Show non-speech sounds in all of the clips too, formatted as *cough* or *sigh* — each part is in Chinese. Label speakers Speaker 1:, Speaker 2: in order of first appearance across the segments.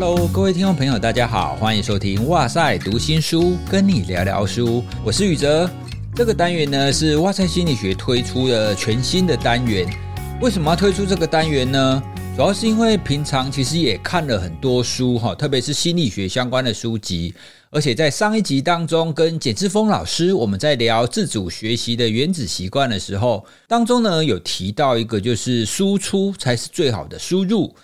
Speaker 1: Hello，各位听众朋友，大家好，欢迎收听《哇塞读新书》，跟你聊聊书。我是宇哲。这个单元呢是哇塞心理学推出的全新的单元。为什么要推出这个单元呢？主要是因为平常其实也看了很多书哈，特别是心理学相关的书籍。而且在上一集当中，跟简志峰老师我们在聊自主学习的原子习惯的时候，当中呢有提到一个，就是输出才是最好的输入。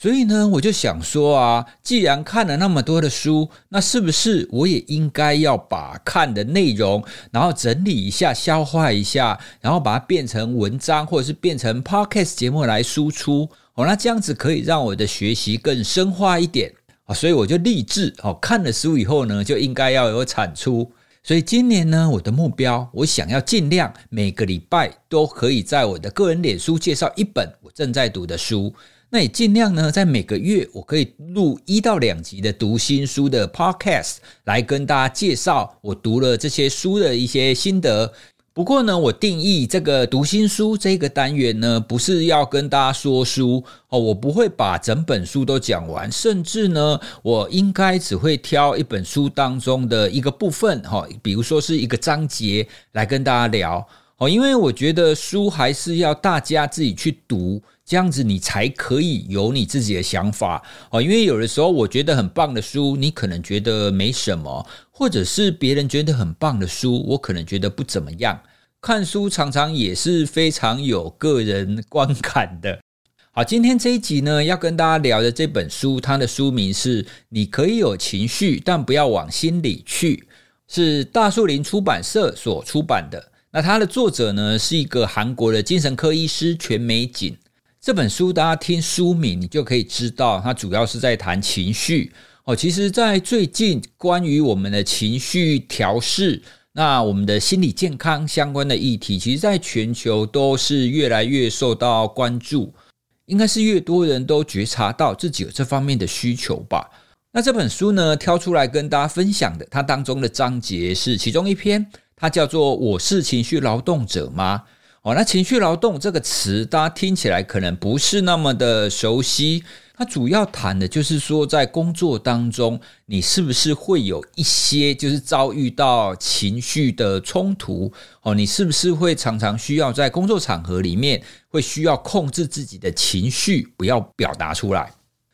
Speaker 1: 所以呢，我就想说啊，既然看了那么多的书，那是不是我也应该要把看的内容，然后整理一下、消化一下，然后把它变成文章，或者是变成 podcast 节目来输出？哦，那这样子可以让我的学习更深化一点啊。所以我就立志哦，看了书以后呢，就应该要有产出。所以今年呢，我的目标，我想要尽量每个礼拜都可以在我的个人脸书介绍一本我正在读的书。那也尽量呢，在每个月我可以录一到两集的读新书的 podcast，来跟大家介绍我读了这些书的一些心得。不过呢，我定义这个读新书这个单元呢，不是要跟大家说书哦，我不会把整本书都讲完，甚至呢，我应该只会挑一本书当中的一个部分哈，比如说是一个章节来跟大家聊哦，因为我觉得书还是要大家自己去读。这样子你才可以有你自己的想法哦，因为有的时候我觉得很棒的书，你可能觉得没什么，或者是别人觉得很棒的书，我可能觉得不怎么样。看书常常也是非常有个人观感的。好，今天这一集呢，要跟大家聊的这本书，它的书名是《你可以有情绪，但不要往心里去》，是大树林出版社所出版的。那它的作者呢，是一个韩国的精神科医师全美锦。这本书，大家听书名，你就可以知道，它主要是在谈情绪哦。其实，在最近关于我们的情绪调试，那我们的心理健康相关的议题，其实在全球都是越来越受到关注，应该是越多人都觉察到自己有这方面的需求吧。那这本书呢，挑出来跟大家分享的，它当中的章节是其中一篇，它叫做“我是情绪劳动者吗？”哦，那情绪劳动这个词，大家听起来可能不是那么的熟悉。它主要谈的就是说，在工作当中，你是不是会有一些就是遭遇到情绪的冲突？哦，你是不是会常常需要在工作场合里面会需要控制自己的情绪，不要表达出来？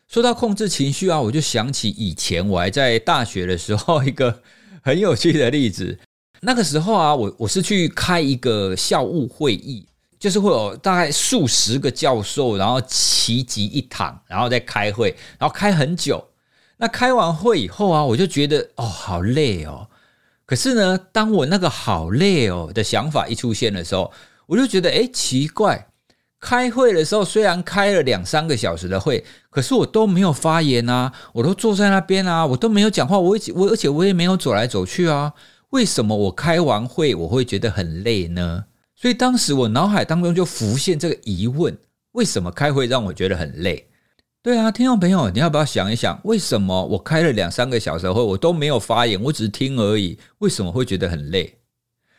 Speaker 1: 说到控制情绪啊，我就想起以前我还在大学的时候一个很有趣的例子。那个时候啊，我我是去开一个校务会议，就是会有大概数十个教授，然后齐集一堂，然后再开会，然后开很久。那开完会以后啊，我就觉得哦，好累哦。可是呢，当我那个好累哦的想法一出现的时候，我就觉得诶，奇怪，开会的时候虽然开了两三个小时的会，可是我都没有发言啊，我都坐在那边啊，我都没有讲话，我我而且我也没有走来走去啊。为什么我开完会我会觉得很累呢？所以当时我脑海当中就浮现这个疑问：为什么开会让我觉得很累？对啊，听众朋友，你要不要想一想，为什么我开了两三个小时会我都没有发言，我只是听而已？为什么会觉得很累？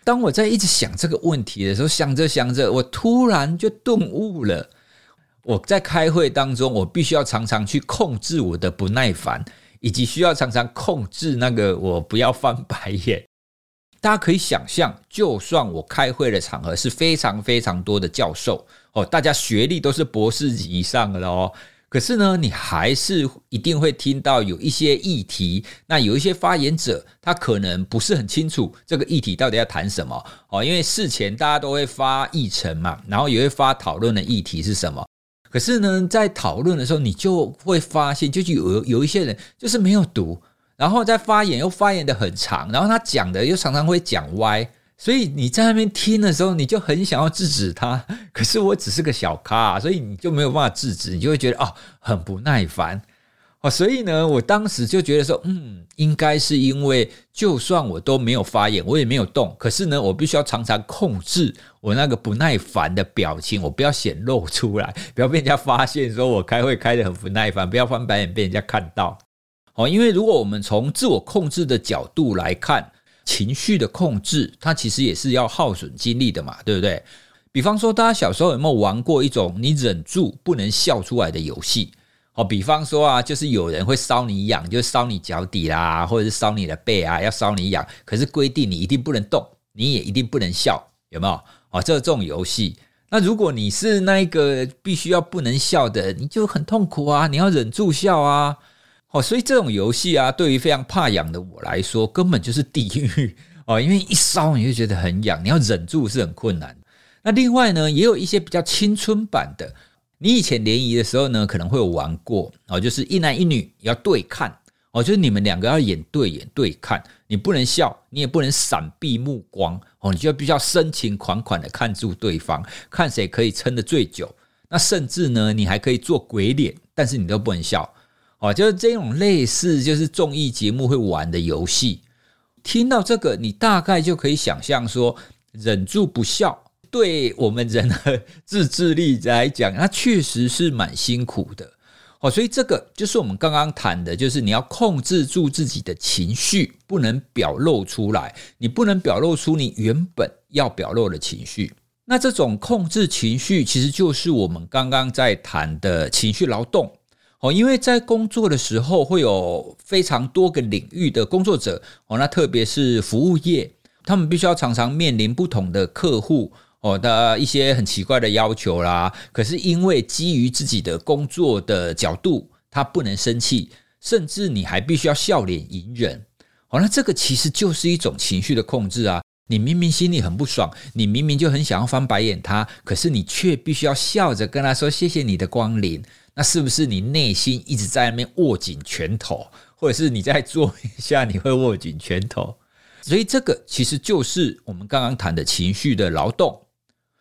Speaker 1: 当我在一直想这个问题的时候，想着想着，我突然就顿悟了。我在开会当中，我必须要常常去控制我的不耐烦，以及需要常常控制那个我不要翻白眼。大家可以想象，就算我开会的场合是非常非常多的教授哦，大家学历都是博士级以上的哦，可是呢，你还是一定会听到有一些议题，那有一些发言者，他可能不是很清楚这个议题到底要谈什么哦，因为事前大家都会发议程嘛，然后也会发讨论的议题是什么，可是呢，在讨论的时候，你就会发现，就是有有一些人就是没有读。然后在发言又发言的很长，然后他讲的又常常会讲歪，所以你在那边听的时候，你就很想要制止他。可是我只是个小咖，所以你就没有办法制止，你就会觉得哦，很不耐烦哦。所以呢，我当时就觉得说，嗯，应该是因为就算我都没有发言，我也没有动，可是呢，我必须要常常控制我那个不耐烦的表情，我不要显露出来，不要被人家发现说我开会开得很不耐烦，不要翻白眼被人家看到。哦，因为如果我们从自我控制的角度来看，情绪的控制，它其实也是要耗损精力的嘛，对不对？比方说，大家小时候有没有玩过一种你忍住不能笑出来的游戏？哦，比方说啊，就是有人会烧你痒，就烧你脚底啦，或者是烧你的背啊，要烧你痒。可是规定你一定不能动，你也一定不能笑，有没有？哦，这种游戏，那如果你是那一个必须要不能笑的，你就很痛苦啊，你要忍住笑啊。哦，所以这种游戏啊，对于非常怕痒的我来说，根本就是地狱哦，因为一搔你就觉得很痒，你要忍住是很困难。那另外呢，也有一些比较青春版的。你以前联谊的时候呢，可能会有玩过哦，就是一男一女要对看哦，就是你们两个要眼对眼对看，你不能笑，你也不能闪避目光哦，你就必须要深情款款的看住对方，看谁可以撑得最久。那甚至呢，你还可以做鬼脸，但是你都不能笑哦，就是这种类似就是综艺节目会玩的游戏。听到这个，你大概就可以想象说，忍住不笑。对我们人的 *laughs* 自制力来讲，它确实是蛮辛苦的哦。所以这个就是我们刚刚谈的，就是你要控制住自己的情绪，不能表露出来，你不能表露出你原本要表露的情绪。那这种控制情绪，其实就是我们刚刚在谈的情绪劳动哦。因为在工作的时候，会有非常多个领域的工作者哦，那特别是服务业，他们必须要常常面临不同的客户。哦的一些很奇怪的要求啦，可是因为基于自己的工作的角度，他不能生气，甚至你还必须要笑脸迎人。哦，那这个其实就是一种情绪的控制啊！你明明心里很不爽，你明明就很想要翻白眼他，可是你却必须要笑着跟他说谢谢你的光临。那是不是你内心一直在那边握紧拳头，*laughs* 或者是你在做一下你会握紧拳头？所以这个其实就是我们刚刚谈的情绪的劳动。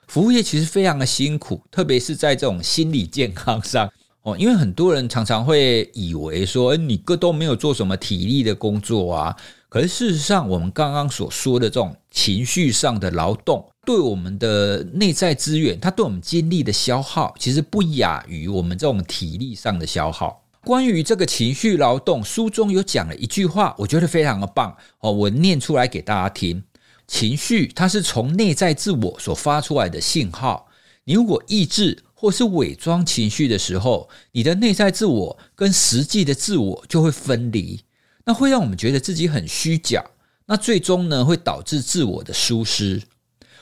Speaker 1: 服务业其实非常的辛苦，特别是在这种心理健康上 *laughs* 哦，因为很多人常常会以为说，你哥都没有做什么体力的工作啊。可是事实上，我们刚刚所说的这种情绪上的劳动，对我们的内在资源，它对我们精力的消耗，其实不亚于我们这种体力上的消耗。关于这个情绪劳动，书中有讲了一句话，我觉得非常的棒哦，我念出来给大家听。情绪，它是从内在自我所发出来的信号。你如果抑制或是伪装情绪的时候，你的内在自我跟实际的自我就会分离，那会让我们觉得自己很虚假。那最终呢，会导致自我的疏失。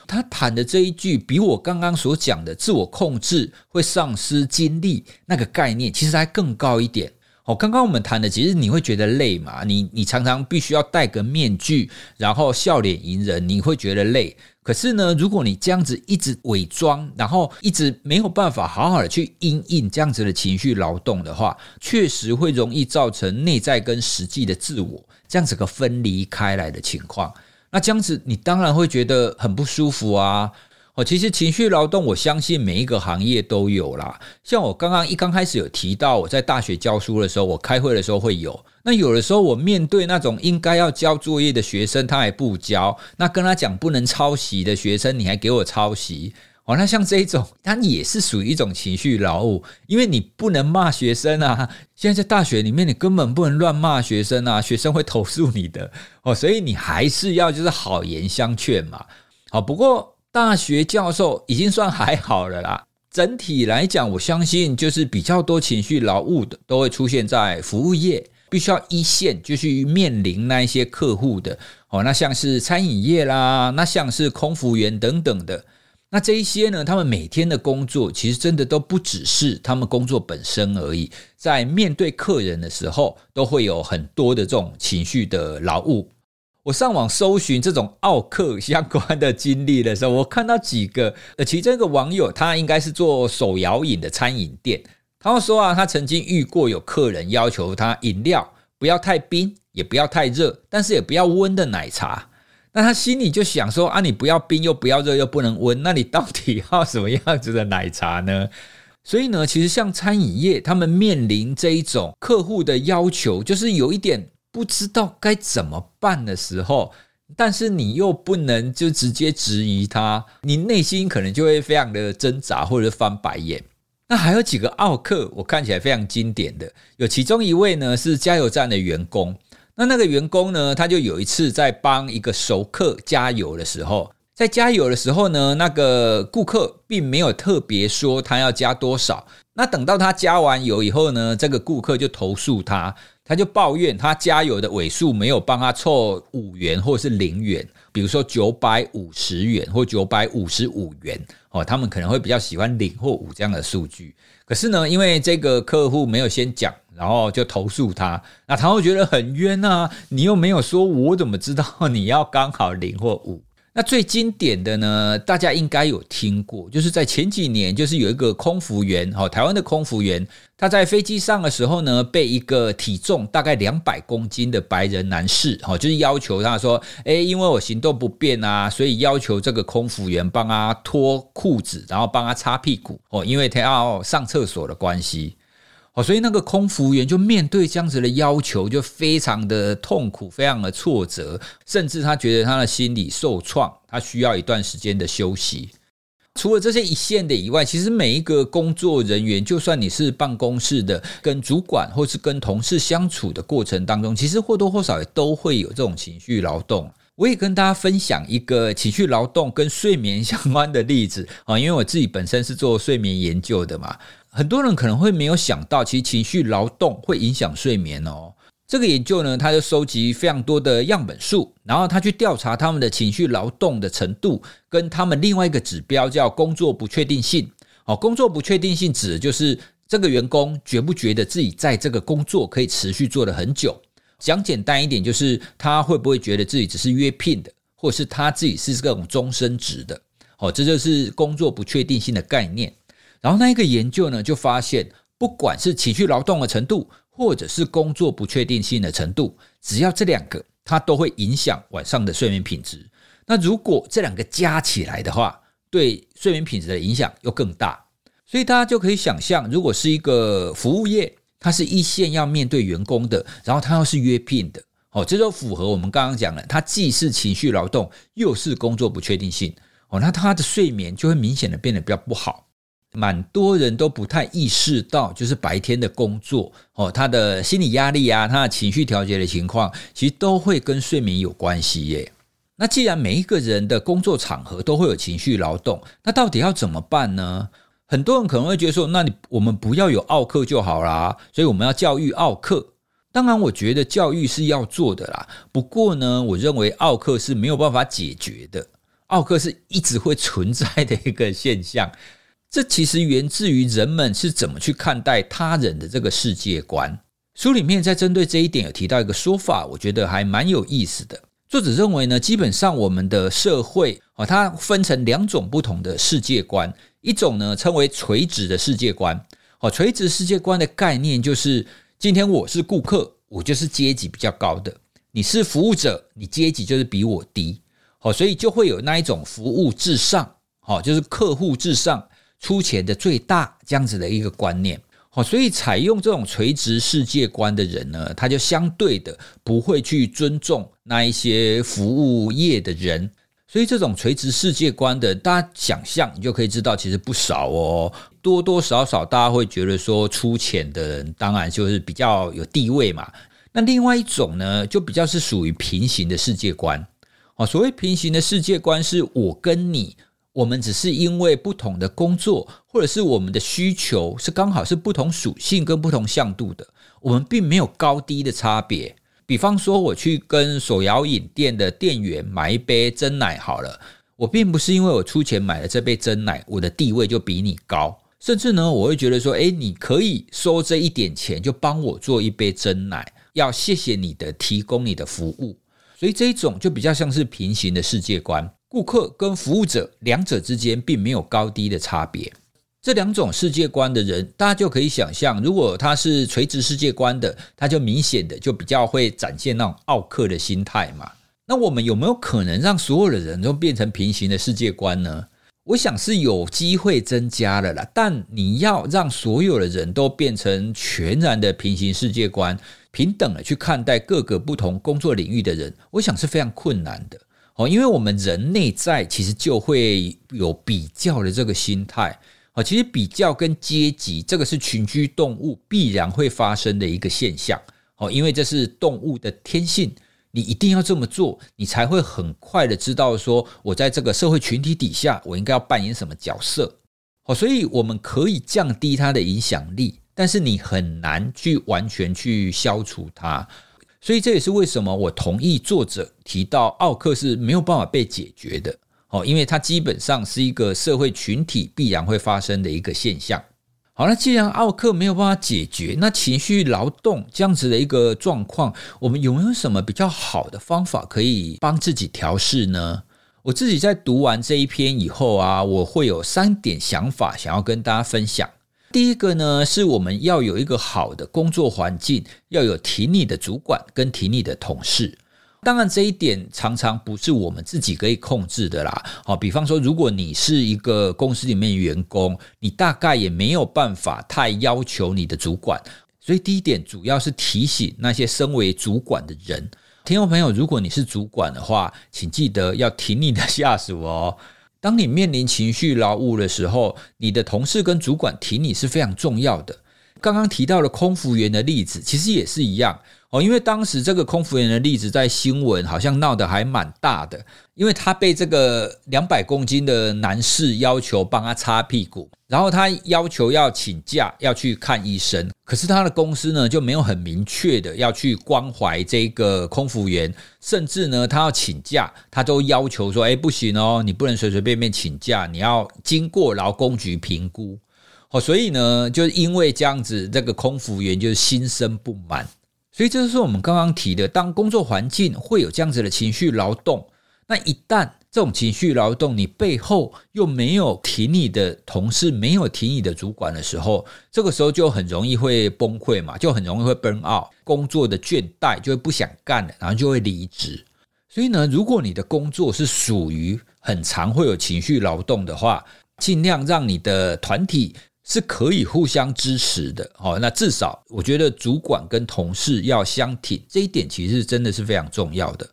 Speaker 1: 他谈的这一句，比我刚刚所讲的自我控制会丧失精力那个概念，其实还更高一点。哦，刚刚我们谈的，其实你会觉得累嘛？你你常常必须要戴个面具，然后笑脸迎人，你会觉得累。可是呢，如果你这样子一直伪装，然后一直没有办法好好的去因应这样子的情绪劳动的话，确实会容易造成内在跟实际的自我这样子个分离开来的情况。那这样子，你当然会觉得很不舒服啊。哦，其实情绪劳动，我相信每一个行业都有啦。像我刚刚一刚开始有提到，我在大学教书的时候，我开会的时候会有。那有的时候我面对那种应该要交作业的学生，他还不交，那跟他讲不能抄袭的学生，你还给我抄袭。哦，那像这一种，它也是属于一种情绪劳务，因为你不能骂学生啊。现在在大学里面，你根本不能乱骂学生啊，学生会投诉你的。哦，所以你还是要就是好言相劝嘛。好，不过。大学教授已经算还好了啦。整体来讲，我相信就是比较多情绪劳务的都会出现在服务业，必须要一线就去面临那一些客户的哦。那像是餐饮业啦，那像是空服员等等的，那这一些呢，他们每天的工作其实真的都不只是他们工作本身而已，在面对客人的时候，都会有很多的这种情绪的劳务。我上网搜寻这种奥客相关的经历的时候，我看到几个，呃，其中一个网友他应该是做手摇饮的餐饮店，他说啊，他曾经遇过有客人要求他饮料不要太冰，也不要太热，但是也不要温的奶茶。那他心里就想说啊，你不要冰又不要热又不能温，那你到底要什么样子的奶茶呢？*laughs* 所以呢，其实像餐饮业，他们面临这一种客户的要求，就是有一点。不知道该怎么办的时候，但是你又不能就直接质疑他，你内心可能就会非常的挣扎或者翻白眼。那还有几个奥客，我看起来非常经典的，有其中一位呢是加油站的员工。那那个员工呢，他就有一次在帮一个熟客加油的时候，在加油的时候呢，那个顾客并没有特别说他要加多少。那等到他加完油以后呢，这个顾客就投诉他，他就抱怨他加油的尾数没有帮他凑五元或是零元，比如说九百五十元或九百五十五元哦，他们可能会比较喜欢零或五这样的数据。可是呢，因为这个客户没有先讲，然后就投诉他，那他会觉得很冤啊，你又没有说，我怎么知道你要刚好零或五？那最经典的呢，大家应该有听过，就是在前几年，就是有一个空服员，哦，台湾的空服员，他在飞机上的时候呢，被一个体重大概两百公斤的白人男士，哦，就是要求他说，诶，因为我行动不便啊，所以要求这个空服员帮他脱裤子，然后帮他擦屁股，哦，因为他要上厕所的关系。哦，所以那个空服员就面对这样子的要求，就非常的痛苦，非常的挫折，甚至他觉得他的心理受创，他需要一段时间的休息。除了这些一线的以外，其实每一个工作人员，就算你是办公室的，跟主管或是跟同事相处的过程当中，其实或多或少也都会有这种情绪劳动。我也跟大家分享一个情绪劳动跟睡眠相关的例子啊，因为我自己本身是做睡眠研究的嘛。很多人可能会没有想到，其实情绪劳动会影响睡眠哦。这个研究呢，他就收集非常多的样本数，然后他去调查他们的情绪劳动的程度，跟他们另外一个指标叫工作不确定性。哦，工作不确定性指的就是这个员工觉不觉得自己在这个工作可以持续做得很久。讲简单一点，就是他会不会觉得自己只是约聘的，或是他自己是这种终身职的。哦，这就是工作不确定性的概念。然后那一个研究呢，就发现，不管是情绪劳动的程度，或者是工作不确定性的程度，只要这两个，它都会影响晚上的睡眠品质。那如果这两个加起来的话，对睡眠品质的影响又更大。所以大家就可以想象，如果是一个服务业，它是一线要面对员工的，然后它又是约聘的，哦，这就符合我们刚刚讲的，它既是情绪劳动，又是工作不确定性，哦，那它的睡眠就会明显的变得比较不好。蛮多人都不太意识到，就是白天的工作哦，他的心理压力啊，他的情绪调节的情况，其实都会跟睡眠有关系耶。那既然每一个人的工作场合都会有情绪劳动，那到底要怎么办呢？很多人可能会觉得说，那你我们不要有奥克就好啦，所以我们要教育奥克。当然，我觉得教育是要做的啦。不过呢，我认为奥克是没有办法解决的，奥克是一直会存在的一个现象。这其实源自于人们是怎么去看待他人的这个世界观。书里面在针对这一点有提到一个说法，我觉得还蛮有意思的。作者认为呢，基本上我们的社会啊，它分成两种不同的世界观，一种呢称为垂直的世界观。哦，垂直世界观的概念就是，今天我是顾客，我就是阶级比较高的；你是服务者，你阶级就是比我低。哦，所以就会有那一种服务至上，哦，就是客户至上。出钱的最大这样子的一个观念，好，所以采用这种垂直世界观的人呢，他就相对的不会去尊重那一些服务业的人，所以这种垂直世界观的，大家想象你就可以知道，其实不少哦，多多少少大家会觉得说，出钱的人当然就是比较有地位嘛。那另外一种呢，就比较是属于平行的世界观，哦，所谓平行的世界观，是我跟你。我们只是因为不同的工作，或者是我们的需求是刚好是不同属性跟不同向度的，我们并没有高低的差别。比方说，我去跟手摇饮店的店员买一杯真奶好了，我并不是因为我出钱买了这杯真奶，我的地位就比你高。甚至呢，我会觉得说，诶，你可以收这一点钱就帮我做一杯真奶，要谢谢你的提供你的服务。所以这一种就比较像是平行的世界观。顾客跟服务者两者之间并没有高低的差别，这两种世界观的人，大家就可以想象，如果他是垂直世界观的，他就明显的就比较会展现那种奥客的心态嘛。那我们有没有可能让所有的人都变成平行的世界观呢？我想是有机会增加了啦，但你要让所有的人都变成全然的平行世界观，平等的去看待各个不同工作领域的人，我想是非常困难的。哦，因为我们人内在其实就会有比较的这个心态。哦，其实比较跟阶级，这个是群居动物必然会发生的一个现象。哦，因为这是动物的天性，你一定要这么做，你才会很快的知道说，我在这个社会群体底下，我应该要扮演什么角色。哦，所以我们可以降低它的影响力，但是你很难去完全去消除它。所以这也是为什么我同意作者提到奥克是没有办法被解决的。哦，因为它基本上是一个社会群体必然会发生的一个现象。好，那既然奥克没有办法解决，那情绪劳动这样子的一个状况，我们有没有什么比较好的方法可以帮自己调试呢？我自己在读完这一篇以后啊，我会有三点想法想要跟大家分享。第一个呢，是我们要有一个好的工作环境，要有挺你的主管跟挺你的同事。当然，这一点常常不是我们自己可以控制的啦。好，比方说，如果你是一个公司里面员工，你大概也没有办法太要求你的主管。所以，第一点主要是提醒那些身为主管的人，听众朋友，如果你是主管的话，请记得要挺你的下属哦。当你面临情绪劳务的时候，你的同事跟主管提你是非常重要的。刚刚提到了空服员的例子，其实也是一样。哦，因为当时这个空服员的例子在新闻好像闹得还蛮大的，因为他被这个两百公斤的男士要求帮他擦屁股，然后他要求要请假要去看医生，可是他的公司呢就没有很明确的要去关怀这个空服员，甚至呢他要请假，他都要求说，哎，不行哦，你不能随随便便请假，你要经过劳工局评估。哦，所以呢，就是因为这样子，这个空服员就心生不满。所以这就是我们刚刚提的，当工作环境会有这样子的情绪劳动，那一旦这种情绪劳动你背后又没有提你的同事，没有提你的主管的时候，这个时候就很容易会崩溃嘛，就很容易会 burn out，工作的倦怠就会不想干了，然后就会离职。所以呢，如果你的工作是属于很常会有情绪劳动的话，尽量让你的团体。是可以互相支持的，哦，那至少我觉得主管跟同事要相挺，这一点其实真的是非常重要的。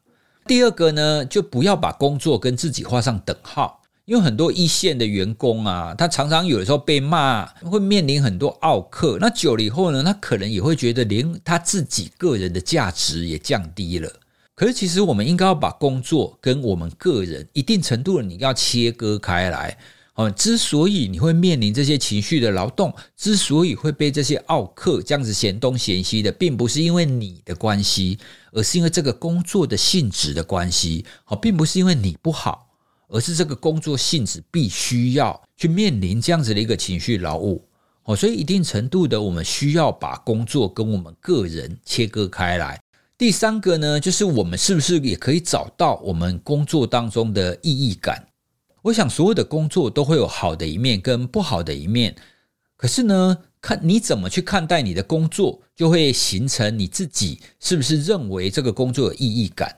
Speaker 1: 第二个呢，就不要把工作跟自己画上等号，因为很多一线的员工啊，他常常有的时候被骂，会面临很多奥客，那久了以后呢，他可能也会觉得连他自己个人的价值也降低了。可是其实我们应该要把工作跟我们个人一定程度的你要切割开来。哦，之所以你会面临这些情绪的劳动，之所以会被这些奥客这样子嫌东嫌西的，并不是因为你的关系，而是因为这个工作的性质的关系。哦，并不是因为你不好，而是这个工作性质必须要去面临这样子的一个情绪劳务。哦，所以一定程度的，我们需要把工作跟我们个人切割开来。第三个呢，就是我们是不是也可以找到我们工作当中的意义感？我想所有的工作都会有好的一面跟不好的一面，可是呢，看你怎么去看待你的工作，就会形成你自己是不是认为这个工作有意义感。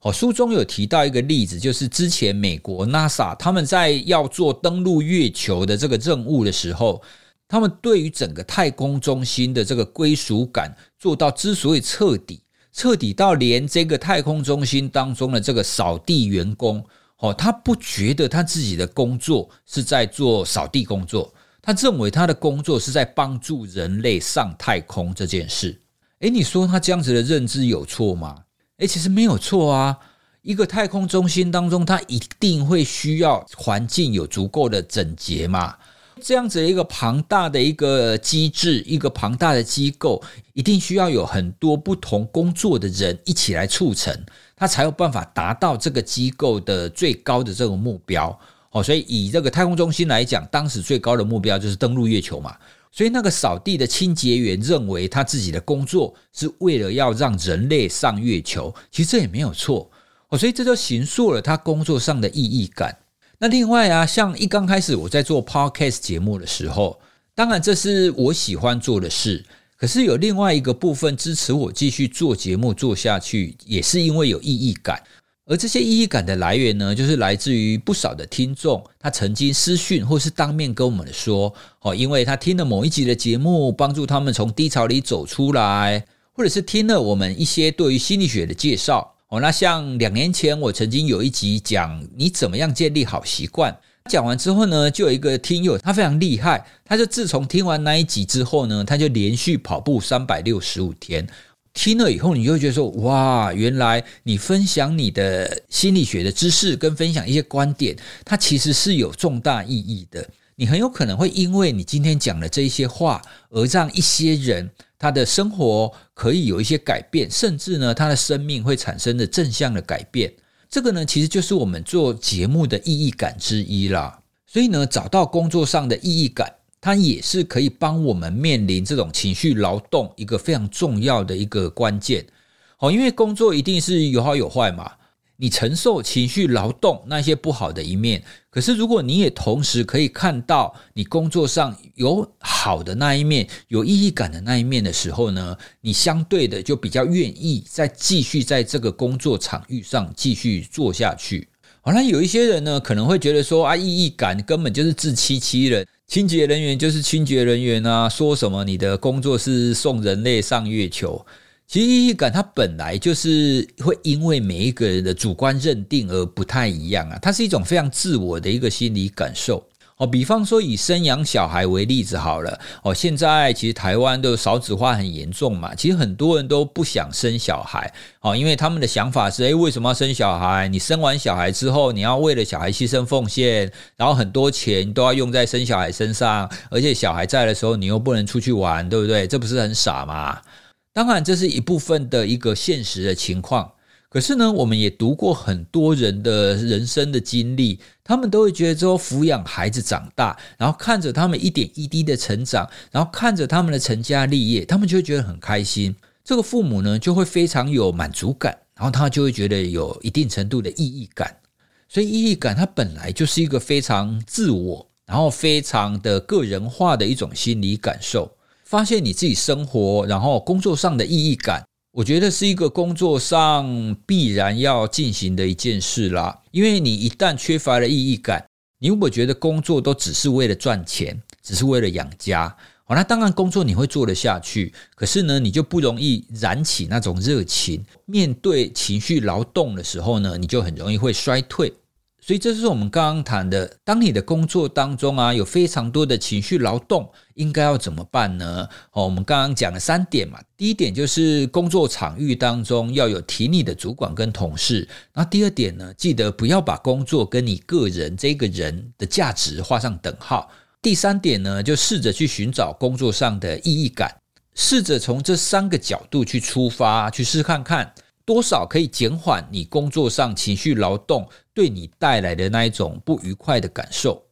Speaker 1: 哦，书中有提到一个例子，就是之前美国 NASA 他们在要做登陆月球的这个任务的时候，他们对于整个太空中心的这个归属感做到之所以彻底，彻底到连这个太空中心当中的这个扫地员工。哦，他不觉得他自己的工作是在做扫地工作，他认为他的工作是在帮助人类上太空这件事。诶，你说他这样子的认知有错吗？诶，其实没有错啊。一个太空中心当中，他一定会需要环境有足够的整洁嘛。这样子一个庞大的一个机制，一个庞大的机构，一定需要有很多不同工作的人一起来促成，他才有办法达到这个机构的最高的这个目标。哦，所以以这个太空中心来讲，当时最高的目标就是登陆月球嘛。所以那个扫地的清洁员认为他自己的工作是为了要让人类上月球，其实这也没有错。哦，所以这就形塑了他工作上的意义感。那另外啊，像一刚开始我在做 Podcast 节目的时候，当然这是我喜欢做的事，可是有另外一个部分支持我继续做节目做下去，也是因为有意义感。而这些意义感的来源呢，就是来自于不少的听众，他曾经私讯或是当面跟我们说，哦，因为他听了某一集的节目，帮助他们从低潮里走出来，或者是听了我们一些对于心理学的介绍。哦，那像两年前我曾经有一集讲你怎么样建立好习惯，讲完之后呢，就有一个听友他非常厉害，他就自从听完那一集之后呢，他就连续跑步三百六十五天，听了以后，你就会觉得说：哇，原来你分享你的心理学的知识，跟分享一些观点，它其实是有重大意义的。你很有可能会因为你今天讲的这一些话，而让一些人他的生活可以有一些改变，甚至呢，他的生命会产生的正向的改变。这个呢，其实就是我们做节目的意义感之一啦。所以呢，找到工作上的意义感。它也是可以帮我们面临这种情绪劳动一个非常重要的一个关键，好，因为工作一定是有好有坏嘛，你承受情绪劳动那些不好的一面，可是如果你也同时可以看到你工作上有好的那一面、有意义感的那一面的时候呢，你相对的就比较愿意再继续在这个工作场域上继续做下去。好，那有一些人呢，可能会觉得说啊，意义感根本就是自欺欺人。清洁人员就是清洁人员啊，说什么你的工作是送人类上月球？其实意义感它本来就是会因为每一个人的主观认定而不太一样啊，它是一种非常自我的一个心理感受。哦，比方说以生养小孩为例子好了。哦，现在其实台湾的少子化很严重嘛，其实很多人都不想生小孩。哦，因为他们的想法是：诶，为什么要生小孩？你生完小孩之后，你要为了小孩牺牲奉献，然后很多钱都要用在生小孩身上，而且小孩在的时候，你又不能出去玩，对不对？这不是很傻吗？当然，这是一部分的一个现实的情况。可是呢，我们也读过很多人的人生的经历，他们都会觉得说，抚养孩子长大，然后看着他们一点一滴的成长，然后看着他们的成家立业，他们就会觉得很开心。这个父母呢，就会非常有满足感，然后他就会觉得有一定程度的意义感。所以，意义感它本来就是一个非常自我，然后非常的个人化的一种心理感受。发现你自己生活，然后工作上的意义感。我觉得是一个工作上必然要进行的一件事啦，因为你一旦缺乏了意义感，你如果觉得工作都只是为了赚钱，只是为了养家，好，那当然工作你会做得下去，可是呢，你就不容易燃起那种热情。面对情绪劳动的时候呢，你就很容易会衰退。所以这是我们刚刚谈的，当你的工作当中啊，有非常多的情绪劳动，应该要怎么办呢？哦，我们刚刚讲了三点嘛，第一点就是工作场域当中要有挺你的主管跟同事，那第二点呢，记得不要把工作跟你个人这个人的价值画上等号。第三点呢，就试着去寻找工作上的意义感，试着从这三个角度去出发，去试看看。多少可以减缓你工作上情绪劳动对你带来的那一种不愉快的感受。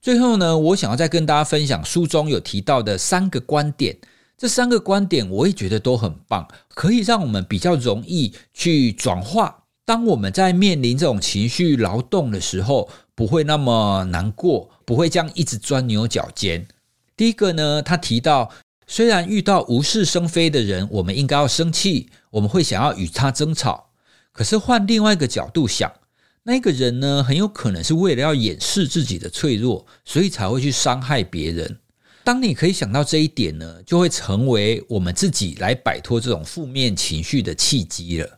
Speaker 1: 最后呢，我想要再跟大家分享书中有提到的三个观点。这三个观点我也觉得都很棒，可以让我们比较容易去转化。当我们在面临这种情绪劳动的时候，不会那么难过，不会这样一直钻牛角尖。第一个呢，他提到。虽然遇到无事生非的人，我们应该要生气，我们会想要与他争吵。可是换另外一个角度想，那个人呢，很有可能是为了要掩饰自己的脆弱，所以才会去伤害别人。当你可以想到这一点呢，就会成为我们自己来摆脱这种负面情绪的契机了。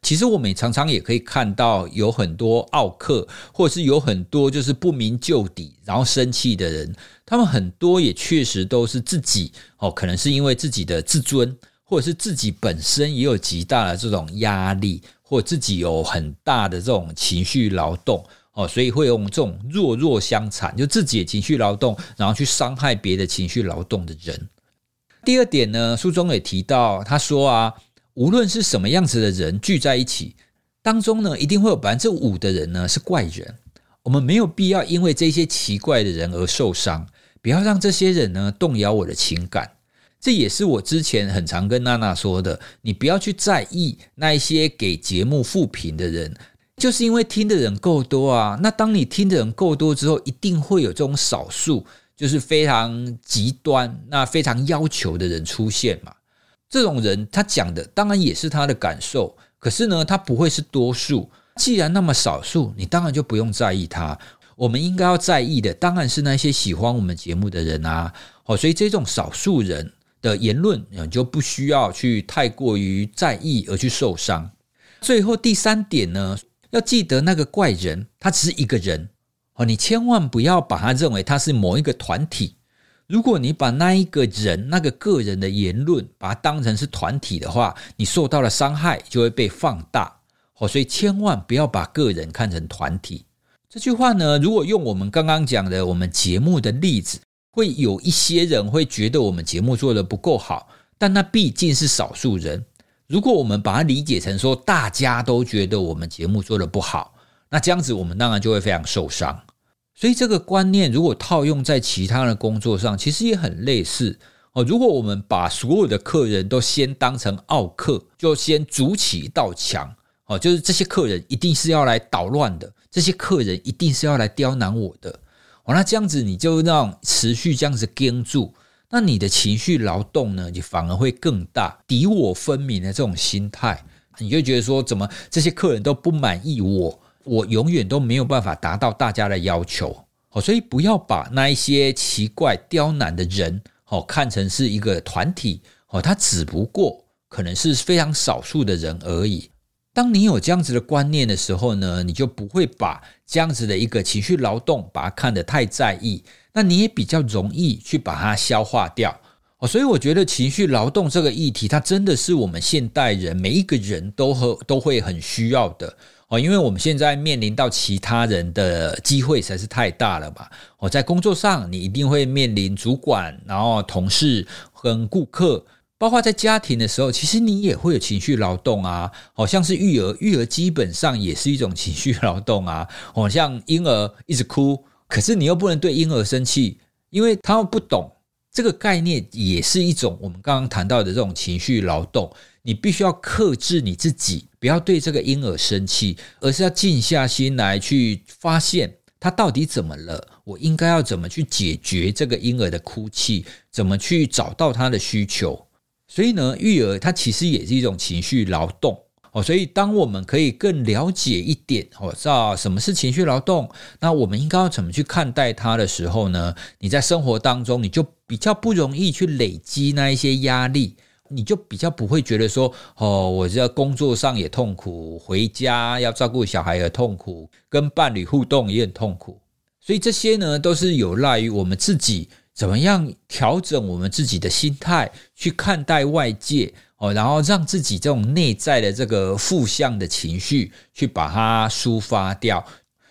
Speaker 1: 其实我们常常也可以看到，有很多奥客，或者是有很多就是不明就底，然后生气的人。他们很多也确实都是自己哦，可能是因为自己的自尊，或者是自己本身也有极大的这种压力，或自己有很大的这种情绪劳动哦，所以会用这种弱弱相残，就自己的情绪劳动，然后去伤害别的情绪劳动的人。第二点呢，书中也提到，他说啊。无论是什么样子的人聚在一起，当中呢，一定会有百分之五的人呢是怪人。我们没有必要因为这些奇怪的人而受伤，不要让这些人呢动摇我的情感。这也是我之前很常跟娜娜说的，你不要去在意那一些给节目负评的人，就是因为听的人够多啊。那当你听的人够多之后，一定会有这种少数，就是非常极端、那非常要求的人出现嘛。这种人，他讲的当然也是他的感受，可是呢，他不会是多数。既然那么少数，你当然就不用在意他。我们应该要在意的，当然是那些喜欢我们节目的人啊。哦，所以这种少数人的言论，你就不需要去太过于在意而去受伤。最后第三点呢，要记得那个怪人，他只是一个人。哦，你千万不要把他认为他是某一个团体。如果你把那一个人、那个个人的言论，把它当成是团体的话，你受到的伤害就会被放大。哦，所以千万不要把个人看成团体。这句话呢，如果用我们刚刚讲的我们节目的例子，会有一些人会觉得我们节目做得不够好，但那毕竟是少数人。如果我们把它理解成说，大家都觉得我们节目做得不好，那这样子我们当然就会非常受伤。所以这个观念如果套用在其他的工作上，其实也很类似哦。如果我们把所有的客人都先当成奥客，就先筑起一道墙。哦，就是这些客人一定是要来捣乱的，这些客人一定是要来刁难我的。那这样子你就让持续这样子跟住，那你的情绪劳动呢，你反而会更大，敌我分明的这种心态，你就觉得说，怎么这些客人都不满意我，我永远都没有办法达到大家的要求。哦，所以不要把那一些奇怪刁难的人，哦，看成是一个团体。哦，他只不过可能是非常少数的人而已。当你有这样子的观念的时候呢，你就不会把这样子的一个情绪劳动把它看得太在意，那你也比较容易去把它消化掉哦。所以我觉得情绪劳动这个议题，它真的是我们现代人每一个人都和都会很需要的哦，因为我们现在面临到其他人的机会实在是太大了吧。哦，在工作上，你一定会面临主管，然后同事跟顾客。包括在家庭的时候，其实你也会有情绪劳动啊，好像是育儿，育儿基本上也是一种情绪劳动啊。好像婴儿一直哭，可是你又不能对婴儿生气，因为他们不懂这个概念，也是一种我们刚刚谈到的这种情绪劳动。你必须要克制你自己，不要对这个婴儿生气，而是要静下心来去发现他到底怎么了，我应该要怎么去解决这个婴儿的哭泣，怎么去找到他的需求。所以呢，育儿它其实也是一种情绪劳动哦。所以，当我们可以更了解一点哦，知道什么是情绪劳动，那我们应该要怎么去看待它的时候呢？你在生活当中，你就比较不容易去累积那一些压力，你就比较不会觉得说哦，我在工作上也痛苦，回家要照顾小孩也痛苦，跟伴侣互动也很痛苦。所以这些呢，都是有赖于我们自己。怎么样调整我们自己的心态去看待外界哦，然后让自己这种内在的这个负向的情绪去把它抒发掉。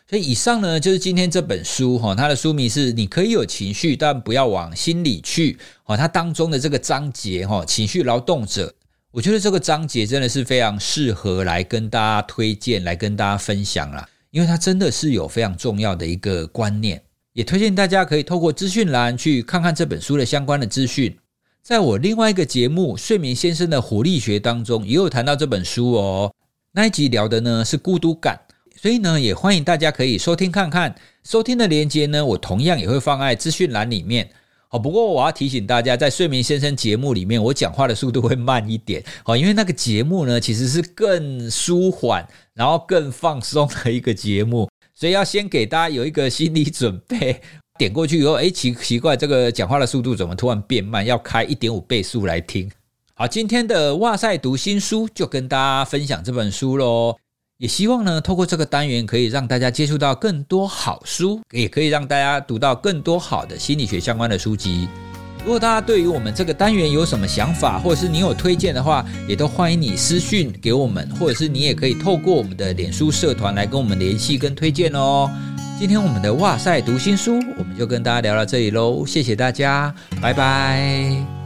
Speaker 1: 所以以上呢，就是今天这本书哈，它的书名是“你可以有情绪，但不要往心里去”。哦，它当中的这个章节哈，情绪劳动者，我觉得这个章节真的是非常适合来跟大家推荐，来跟大家分享啦，因为它真的是有非常重要的一个观念。也推荐大家可以透过资讯栏去看看这本书的相关的资讯。在我另外一个节目《睡眠先生的活力学》当中，也有谈到这本书哦。那一集聊的呢是孤独感，所以呢也欢迎大家可以收听看看。收听的链接呢，我同样也会放在资讯栏里面。好，不过我要提醒大家，在《睡眠先生》节目里面，我讲话的速度会慢一点。好，因为那个节目呢，其实是更舒缓，然后更放松的一个节目。所以要先给大家有一个心理准备，*laughs* 点过去以后，诶，奇奇怪，这个讲话的速度怎么突然变慢？要开一点五倍速来听。好，今天的哇塞读新书就跟大家分享这本书喽。也希望呢，透过这个单元可以让大家接触到更多好书，也可以让大家读到更多好的心理学相关的书籍。如果大家对于我们这个单元有什么想法，或者是你有推荐的话，也都欢迎你私讯给我们，或者是你也可以透过我们的脸书社团来跟我们联系跟推荐哦。今天我们的哇塞读心书，我们就跟大家聊到这里喽，谢谢大家，拜拜。